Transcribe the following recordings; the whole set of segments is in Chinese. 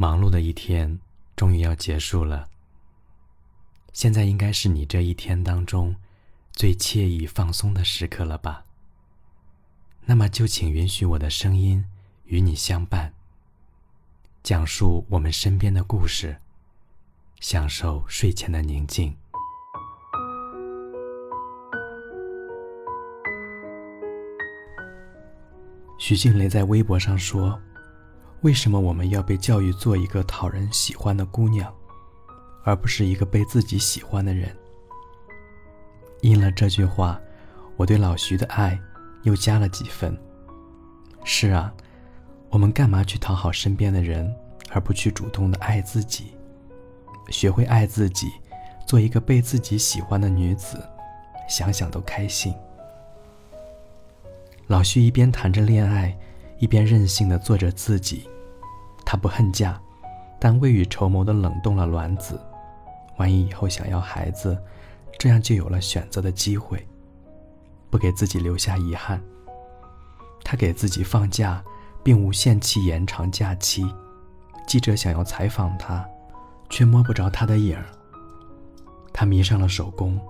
忙碌的一天终于要结束了。现在应该是你这一天当中最惬意放松的时刻了吧？那么就请允许我的声音与你相伴，讲述我们身边的故事，享受睡前的宁静。徐静蕾在微博上说。为什么我们要被教育做一个讨人喜欢的姑娘，而不是一个被自己喜欢的人？应了这句话，我对老徐的爱又加了几分。是啊，我们干嘛去讨好身边的人，而不去主动的爱自己？学会爱自己，做一个被自己喜欢的女子，想想都开心。老徐一边谈着恋爱。一边任性的做着自己，他不恨嫁，但未雨绸缪的冷冻了卵子。万一以后想要孩子，这样就有了选择的机会，不给自己留下遗憾。他给自己放假，并无限期延长假期。记者想要采访他，却摸不着他的影儿。他迷上了手工，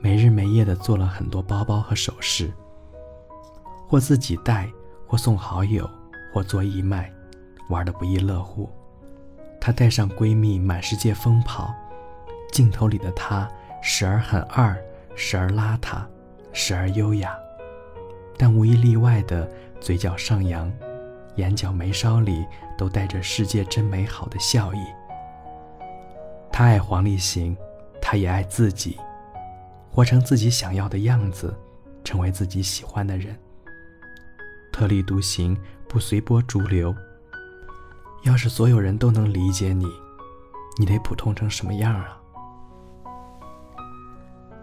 没日没夜的做了很多包包和首饰，或自己戴。或送好友，或做义卖，玩得不亦乐乎。她带上闺蜜满世界疯跑，镜头里的她时而很二，时而邋遢，时而优雅，但无一例外的嘴角上扬，眼角眉梢里都带着“世界真美好”的笑意。她爱黄立行，她也爱自己，活成自己想要的样子，成为自己喜欢的人。特立独行，不随波逐流。要是所有人都能理解你，你得普通成什么样啊？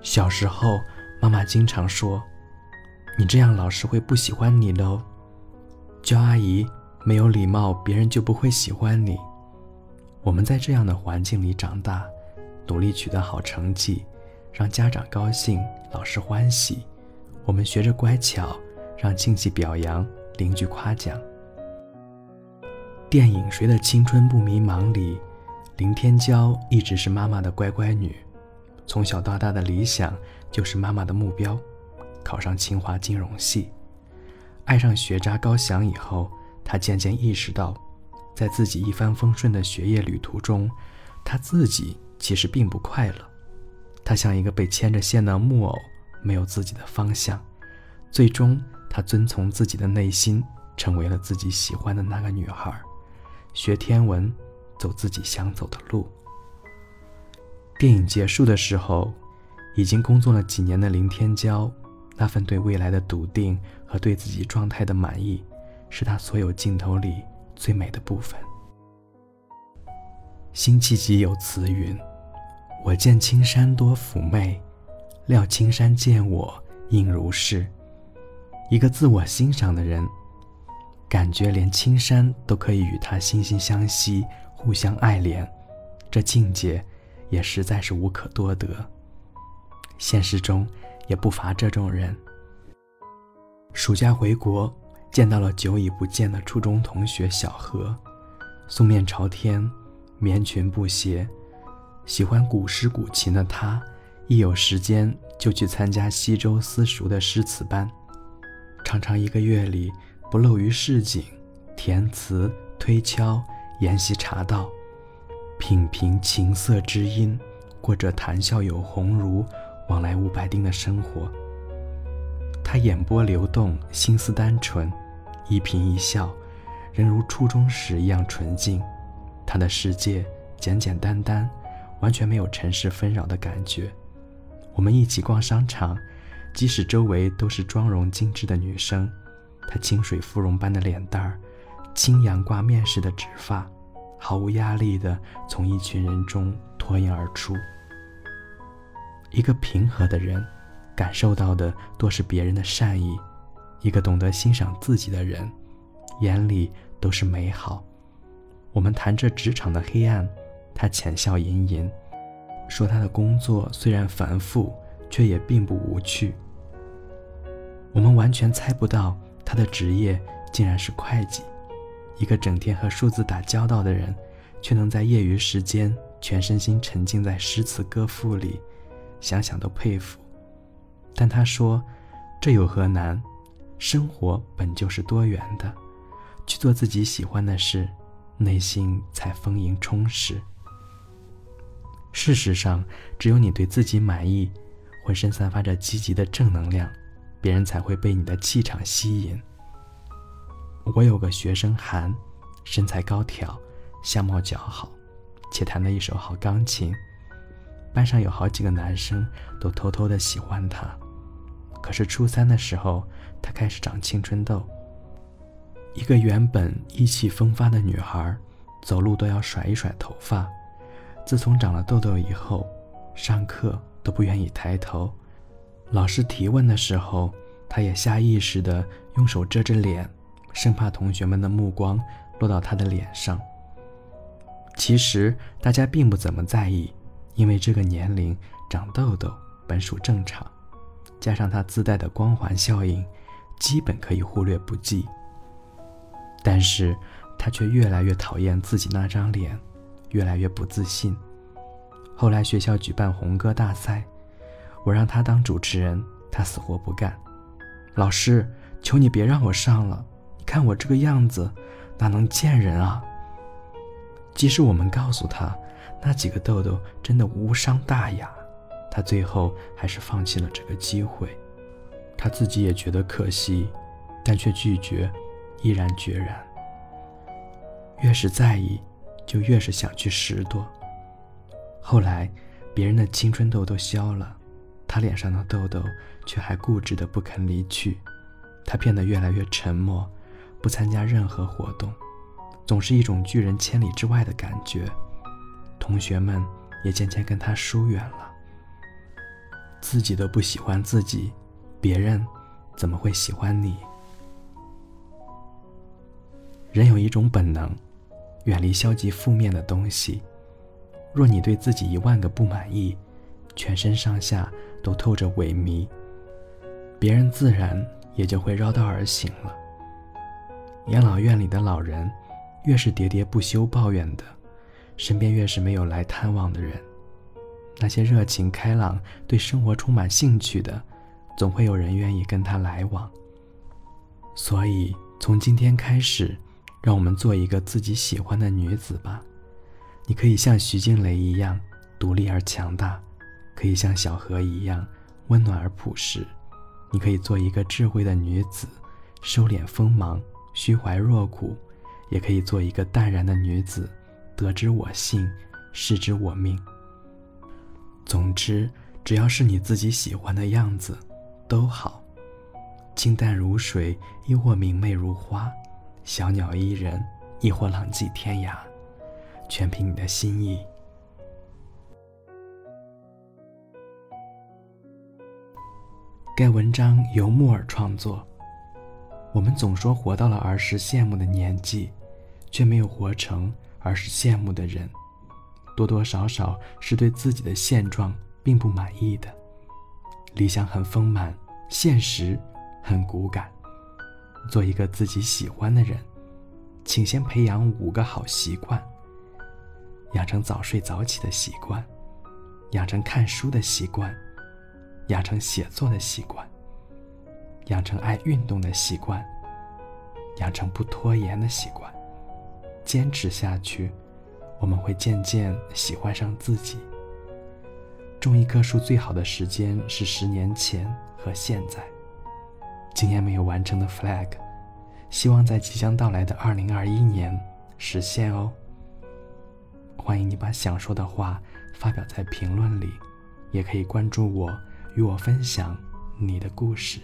小时候，妈妈经常说：“你这样，老师会不喜欢你的哦。”教阿姨没有礼貌，别人就不会喜欢你。我们在这样的环境里长大，努力取得好成绩，让家长高兴，老师欢喜。我们学着乖巧。让亲戚表扬，邻居夸奖。电影《谁的青春不迷茫》里，林天骄一直是妈妈的乖乖女，从小到大的理想就是妈妈的目标，考上清华金融系。爱上学渣高翔以后，她渐渐意识到，在自己一帆风顺的学业旅途中，她自己其实并不快乐。她像一个被牵着线的木偶，没有自己的方向，最终。他遵从自己的内心，成为了自己喜欢的那个女孩，学天文，走自己想走的路。电影结束的时候，已经工作了几年的林天骄，那份对未来的笃定和对自己状态的满意，是他所有镜头里最美的部分。辛弃疾有词云：“我见青山多妩媚，料青山见我应如是。”一个自我欣赏的人，感觉连青山都可以与他惺惺相惜、互相爱怜，这境界也实在是无可多得。现实中也不乏这种人。暑假回国，见到了久已不见的初中同学小何，素面朝天，棉裙布鞋，喜欢古诗古琴的他，一有时间就去参加西周私塾的诗词班。常常一个月里不漏于市井、填词、推敲、研习茶道，品评琴瑟知音，过着谈笑有鸿儒、往来无白丁的生活。他眼波流动，心思单纯，一颦一笑，仍如初中时一样纯净。他的世界简简单单，完全没有尘世纷扰的感觉。我们一起逛商场。即使周围都是妆容精致的女生，她清水芙蓉般的脸蛋儿，轻扬挂面似的直发，毫无压力地从一群人中脱颖而出。一个平和的人，感受到的多是别人的善意；一个懂得欣赏自己的人，眼里都是美好。我们谈着职场的黑暗，他浅笑吟吟，说他的工作虽然繁复。却也并不无趣。我们完全猜不到他的职业竟然是会计，一个整天和数字打交道的人，却能在业余时间全身心沉浸在诗词歌赋里，想想都佩服。但他说：“这有何难？生活本就是多元的，去做自己喜欢的事，内心才丰盈充实。事实上，只有你对自己满意，浑身散发着积极的正能量，别人才会被你的气场吸引。”我有个学生韩，身材高挑，相貌姣好，且弹得一手好钢琴。班上有好几个男生都偷偷的喜欢他。可是初三的时候，他开始长青春痘。一个原本意气风发的女孩，走路都要甩一甩头发。自从长了痘痘以后，上课都不愿意抬头。老师提问的时候，他也下意识的用手遮着脸。生怕同学们的目光落到他的脸上。其实大家并不怎么在意，因为这个年龄长痘痘本属正常，加上他自带的光环效应，基本可以忽略不计。但是他却越来越讨厌自己那张脸，越来越不自信。后来学校举办红歌大赛，我让他当主持人，他死活不干。老师，求你别让我上了。你看我这个样子，哪能见人啊？即使我们告诉他那几个痘痘真的无伤大雅，他最后还是放弃了这个机会。他自己也觉得可惜，但却拒绝，毅然决然。越是在意，就越是想去拾掇。后来，别人的青春痘都消了，他脸上的痘痘却还固执的不肯离去。他变得越来越沉默。不参加任何活动，总是一种拒人千里之外的感觉。同学们也渐渐跟他疏远了。自己都不喜欢自己，别人怎么会喜欢你？人有一种本能，远离消极负面的东西。若你对自己一万个不满意，全身上下都透着萎靡，别人自然也就会绕道而行了。养老院里的老人，越是喋喋不休抱怨的，身边越是没有来探望的人。那些热情开朗、对生活充满兴趣的，总会有人愿意跟他来往。所以，从今天开始，让我们做一个自己喜欢的女子吧。你可以像徐静蕾一样独立而强大，可以像小河一样温暖而朴实。你可以做一个智慧的女子，收敛锋芒。虚怀若谷，也可以做一个淡然的女子，得之我幸，失之我命。总之，只要是你自己喜欢的样子，都好。清淡如水，亦或明媚如花；小鸟依人，亦或浪迹天涯，全凭你的心意。该文章由木耳创作。我们总说活到了儿时羡慕的年纪，却没有活成儿时羡慕的人，多多少少是对自己的现状并不满意的。理想很丰满，现实很骨感。做一个自己喜欢的人，请先培养五个好习惯：养成早睡早起的习惯，养成看书的习惯，养成写作的习惯。养成爱运动的习惯，养成不拖延的习惯，坚持下去，我们会渐渐喜欢上自己。种一棵树最好的时间是十年前和现在。今年没有完成的 flag，希望在即将到来的二零二一年实现哦。欢迎你把想说的话发表在评论里，也可以关注我，与我分享你的故事。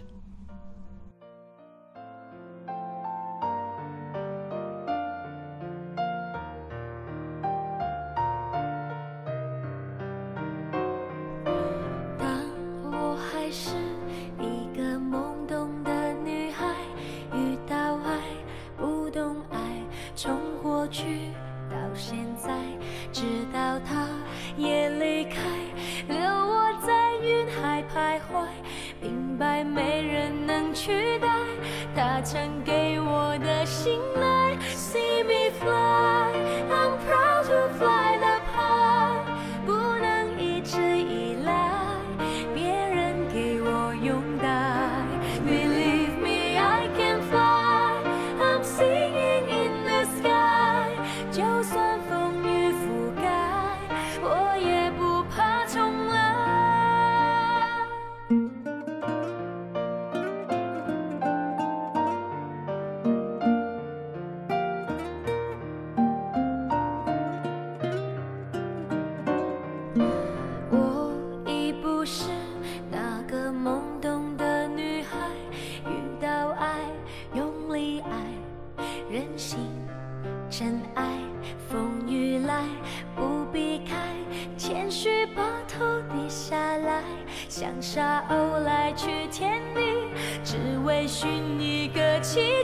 白，没人能取代他曾给我的信赖。see me fly。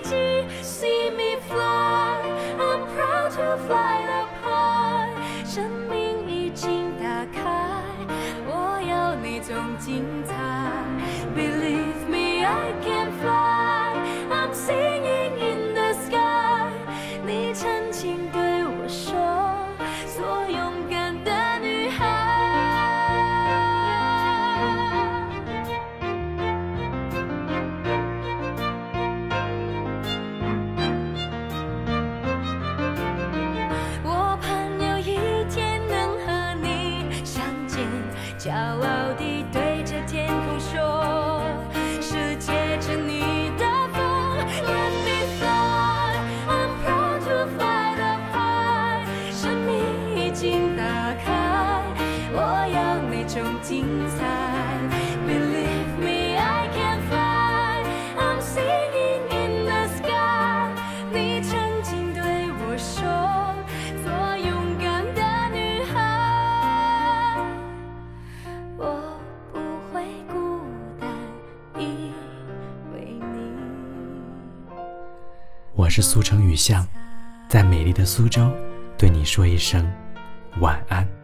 Chi see me fly. I'm proud to fly up high。生命已经打开，我要那种精彩。Believe me, I can fly. 是苏城雨巷在美丽的苏州对你说一声晚安。